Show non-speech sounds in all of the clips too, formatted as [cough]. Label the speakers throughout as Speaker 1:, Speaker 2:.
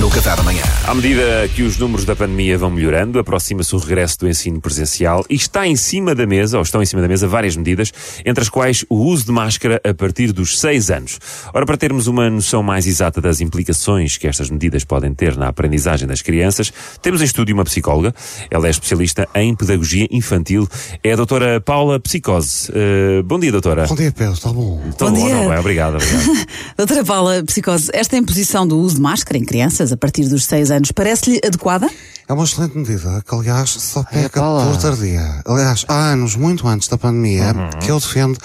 Speaker 1: no Café da manhã.
Speaker 2: À medida que os números da pandemia vão melhorando, aproxima-se o regresso do ensino presencial e está em cima da mesa, ou estão em cima da mesa, várias medidas, entre as quais o uso de máscara a partir dos 6 anos. Ora, para termos uma noção mais exata das implicações que estas medidas podem ter na aprendizagem das crianças, temos em estúdio uma psicóloga. Ela é especialista em pedagogia infantil. É a doutora Paula Psicose. Uh, bom dia, doutora.
Speaker 3: Bom dia, Pedro. Está bom?
Speaker 2: Está
Speaker 4: Bom
Speaker 2: bom,
Speaker 4: dia.
Speaker 2: não é? Obrigado, obrigado. [laughs]
Speaker 4: Doutora Paula, psicose, esta imposição do uso de máscara em crianças a partir dos 6 anos parece-lhe adequada?
Speaker 3: É uma excelente medida, que aliás só peca
Speaker 5: Paula.
Speaker 3: por tardia. Aliás, há anos, muito antes da pandemia, que eu defendo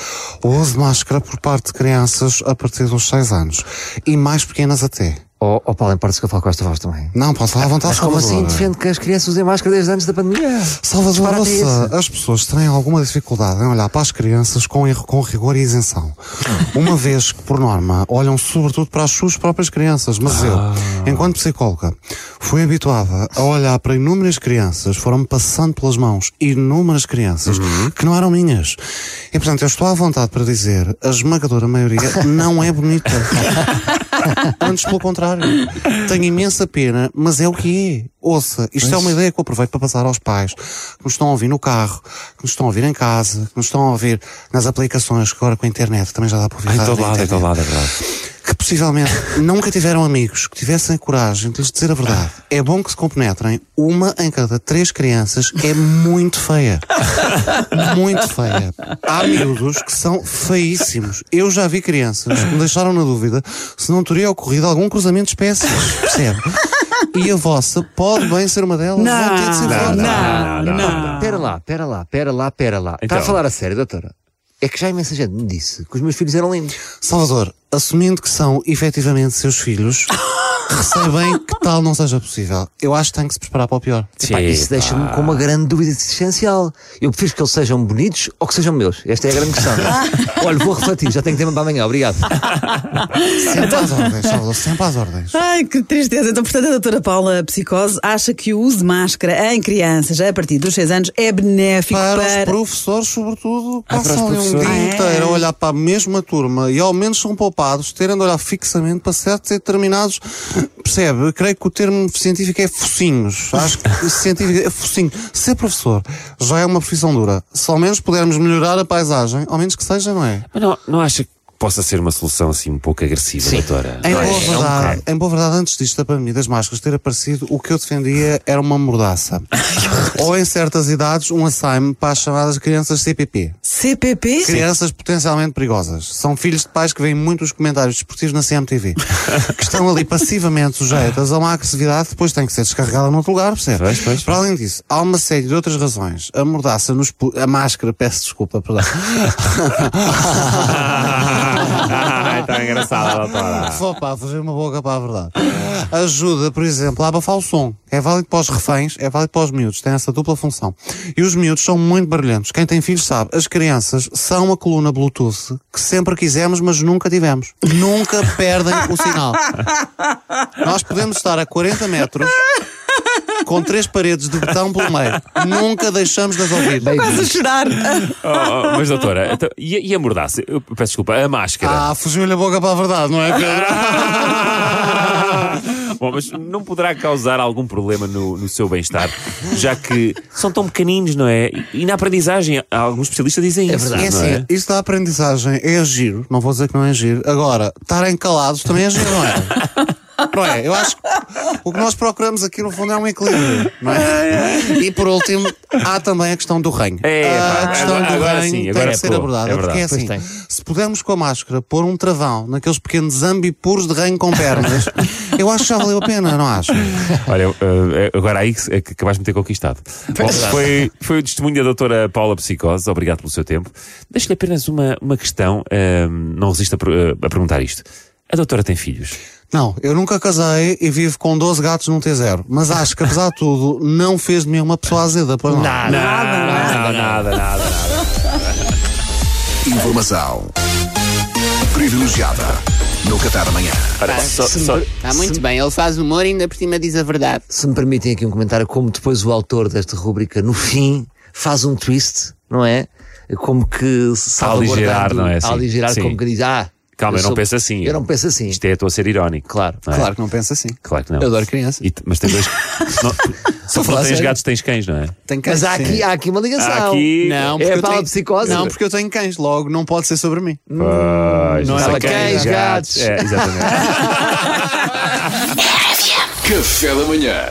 Speaker 3: o uso de máscara por parte de crianças a partir dos 6 anos. E mais pequenas até.
Speaker 5: Oh, oh Paulo, importa que eu falo com esta voz também.
Speaker 3: Não, posso falar à vontade,
Speaker 5: Mas como assim
Speaker 3: Salvador.
Speaker 5: defende que as crianças usem máscara desde antes da pandemia?
Speaker 3: Salvador, ouça, as pessoas têm alguma dificuldade em olhar para as crianças com, com rigor e isenção. Uma vez que, por norma, olham sobretudo para as suas próprias crianças. Mas eu, enquanto psicóloga, fui habituada a olhar para inúmeras crianças, foram-me passando pelas mãos inúmeras crianças que não eram minhas. E, portanto, eu estou à vontade para dizer, a esmagadora maioria [laughs] não é bonita. Antes, pelo contrário. Tenho imensa pena, mas é o que é. Ouça, isto é uma ideia que eu aproveito para passar aos pais que nos estão a ouvir no carro, que nos estão a ouvir em casa, que nos estão a ouvir nas aplicações, que agora com a internet também já dá para ouvir
Speaker 2: em todo lado, em todo lado, é verdade.
Speaker 3: Possivelmente nunca tiveram amigos que tivessem coragem de lhes dizer a verdade. É bom que se compenetrem. Uma em cada três crianças é muito feia. Muito feia. Há miúdos que são feíssimos. Eu já vi crianças que me deixaram na dúvida se não teria ocorrido algum cruzamento de espécies. Percebe? E a vossa pode bem ser uma delas. Fortes.
Speaker 2: não, não, não.
Speaker 5: Pera lá, pera lá, pera lá, pera lá.
Speaker 2: Então.
Speaker 5: Está a falar a sério, doutora? É que já imensa gente me disse que os meus filhos eram lindos.
Speaker 3: Salvador, assumindo que são efetivamente seus filhos, [laughs] receio bem que tal não seja possível. Eu acho que tem que se preparar para o pior.
Speaker 5: Epá, isso deixa-me com uma grande dúvida existencial. Eu prefiro que eles sejam bonitos ou que sejam meus. Esta é a grande questão. [laughs] Olha, vou refletir, já tenho tema para amanhã, obrigado.
Speaker 3: Sempre às ordens, Salvador, sempre às ordens.
Speaker 4: Ai, que tristeza. Então, portanto, a doutora Paula Psicose acha que o uso de máscara em crianças a partir dos 6 anos é benéfico
Speaker 3: Para,
Speaker 4: para...
Speaker 3: os professores, sobretudo,
Speaker 2: Ah, para os
Speaker 3: passam ali um
Speaker 2: professores.
Speaker 3: dia
Speaker 4: Ah, é?
Speaker 3: inteiro a olhar para a mesma turma e ao menos são poupados terem de olhar fixamente para certos e determinados. Percebe? Creio que o termo científico é focinhos. Acho que [laughs] científico é focinho. Ser professor já é uma profissão dura. Se ao menos pudermos melhorar a paisagem, ao menos que seja, não é?
Speaker 2: Mas não, não acha que possa ser uma solução assim um pouco agressiva, doutora?
Speaker 3: Em
Speaker 2: é?
Speaker 3: boa,
Speaker 2: É um
Speaker 3: verdade,
Speaker 2: bocado.
Speaker 3: em boa verdade, antes disto da pandemia das máscaras ter aparecido, o que eu defendia era uma mordaça. [laughs] Ou em certas idades, um assaime para as chamadas crianças CPP.
Speaker 4: CPP?
Speaker 3: Crianças potencialmente perigosas. São filhos de pais que veem muitos comentários desportivos na CMTV. [laughs] que estão ali passivamente sujeitas a uma agressividade que depois tem que ser descarregada noutro lugar, percebe?
Speaker 2: Pois, pois.
Speaker 3: Para além disso, há uma série de outras razões. A mordaça nos... A máscara, peço desculpa, perdão. [laughs]
Speaker 2: Está engraçada, [laughs] doutora.
Speaker 3: Só para fazer uma boca para a verdade. Ajuda, por exemplo, a abafar o som. É válido para os reféns, é válido para os miúdos. Tem essa dupla função. E os miúdos são muito barulhentos. Quem tem filhos sabe. As crianças são a coluna Bluetooth que sempre quisemos, mas nunca tivemos. Nunca [laughs] perdem o sinal. Nós podemos estar a 40 metros com três paredes de betão pelo meio. Nunca deixamos de as ouvir.
Speaker 4: Quase a chorar. [laughs]
Speaker 2: Oh, oh, mas, doutora, então, e, a- e a mordaça? Eu peço desculpa, a máscara.
Speaker 3: Ah, fugiu-lhe a boca para a verdade, não é, Pedro? [laughs]
Speaker 2: Bom, mas não poderá causar algum problema no, no seu bem-estar, já que são tão pequeninos, não é? E, e na aprendizagem, alguns especialistas dizem isso.
Speaker 5: verdade.
Speaker 3: É
Speaker 2: não
Speaker 3: assim, isso da aprendizagem é giro, não vou dizer que não é giro. Agora, estarem calados também é giro, não é? [laughs] Não é? Eu acho que o que nós procuramos aqui no fundo é um equilíbrio, não é? E por último, há também a questão do reino.
Speaker 2: É,
Speaker 3: a questão
Speaker 2: agora-
Speaker 3: do
Speaker 2: agora
Speaker 3: reino
Speaker 2: sim,
Speaker 3: tem que ser
Speaker 2: pô,
Speaker 3: abordada.
Speaker 2: é
Speaker 3: porque é assim, se pudermos com a máscara pôr um travão naqueles pequenos ambipuros de reino com pernas, eu acho que já valeu a pena, não acho?
Speaker 2: Olha, eh, agora aí que, é acabaste de me ter conquistado. Bom, foi, foi o testemunho da doutora Paula Psicose, obrigado pelo seu tempo. Deixo-lhe apenas uma, uma questão, eh, não resisto a, eh, a perguntar isto. A doutora tem filhos?
Speaker 3: Não, eu nunca casei e vivo com 12 gatos num T0. Mas acho que, apesar de tudo, não fez de mim uma pessoa azeda. Pois não.
Speaker 2: Nada, nada, nada, nada.
Speaker 1: Informação privilegiada no Café da manhã.
Speaker 2: Ora, só- só-
Speaker 6: Está muito bem, ele faz humor e ainda por cima diz a verdade.
Speaker 5: Se me permitem aqui um comentário, como depois o autor desta rúbrica, no fim, faz um twist, não é? como que salvaguardando,
Speaker 2: aligerar, não é assim?
Speaker 5: A aligerar,
Speaker 2: Sim.
Speaker 5: como que diz, ah,
Speaker 2: Calma, eu não
Speaker 5: sou-
Speaker 2: penso assim.
Speaker 5: Eu não penso assim.
Speaker 2: Isto é, estou a ser irónico.
Speaker 5: Claro.
Speaker 2: é?
Speaker 3: Claro que não pensa assim.
Speaker 2: Claro que não.
Speaker 3: Eu adoro crianças.
Speaker 2: E t- mas tem dois. [laughs] não, se não
Speaker 3: falar
Speaker 2: tens
Speaker 3: sério.
Speaker 2: gatos, tens cães, não é?
Speaker 3: Tem cães,
Speaker 5: Mas há aqui, há aqui uma ligação.
Speaker 2: Há aqui-
Speaker 3: Não,
Speaker 5: É
Speaker 3: porque
Speaker 5: a
Speaker 3: eu
Speaker 5: tal
Speaker 3: tenho...
Speaker 5: psicose.
Speaker 3: Não, porque eu tenho cães, logo não pode ser sobre mim.
Speaker 2: Pois,
Speaker 3: Não é para
Speaker 5: cães, gatos.
Speaker 2: É, exatamente. [laughs]
Speaker 1: Café da manhã.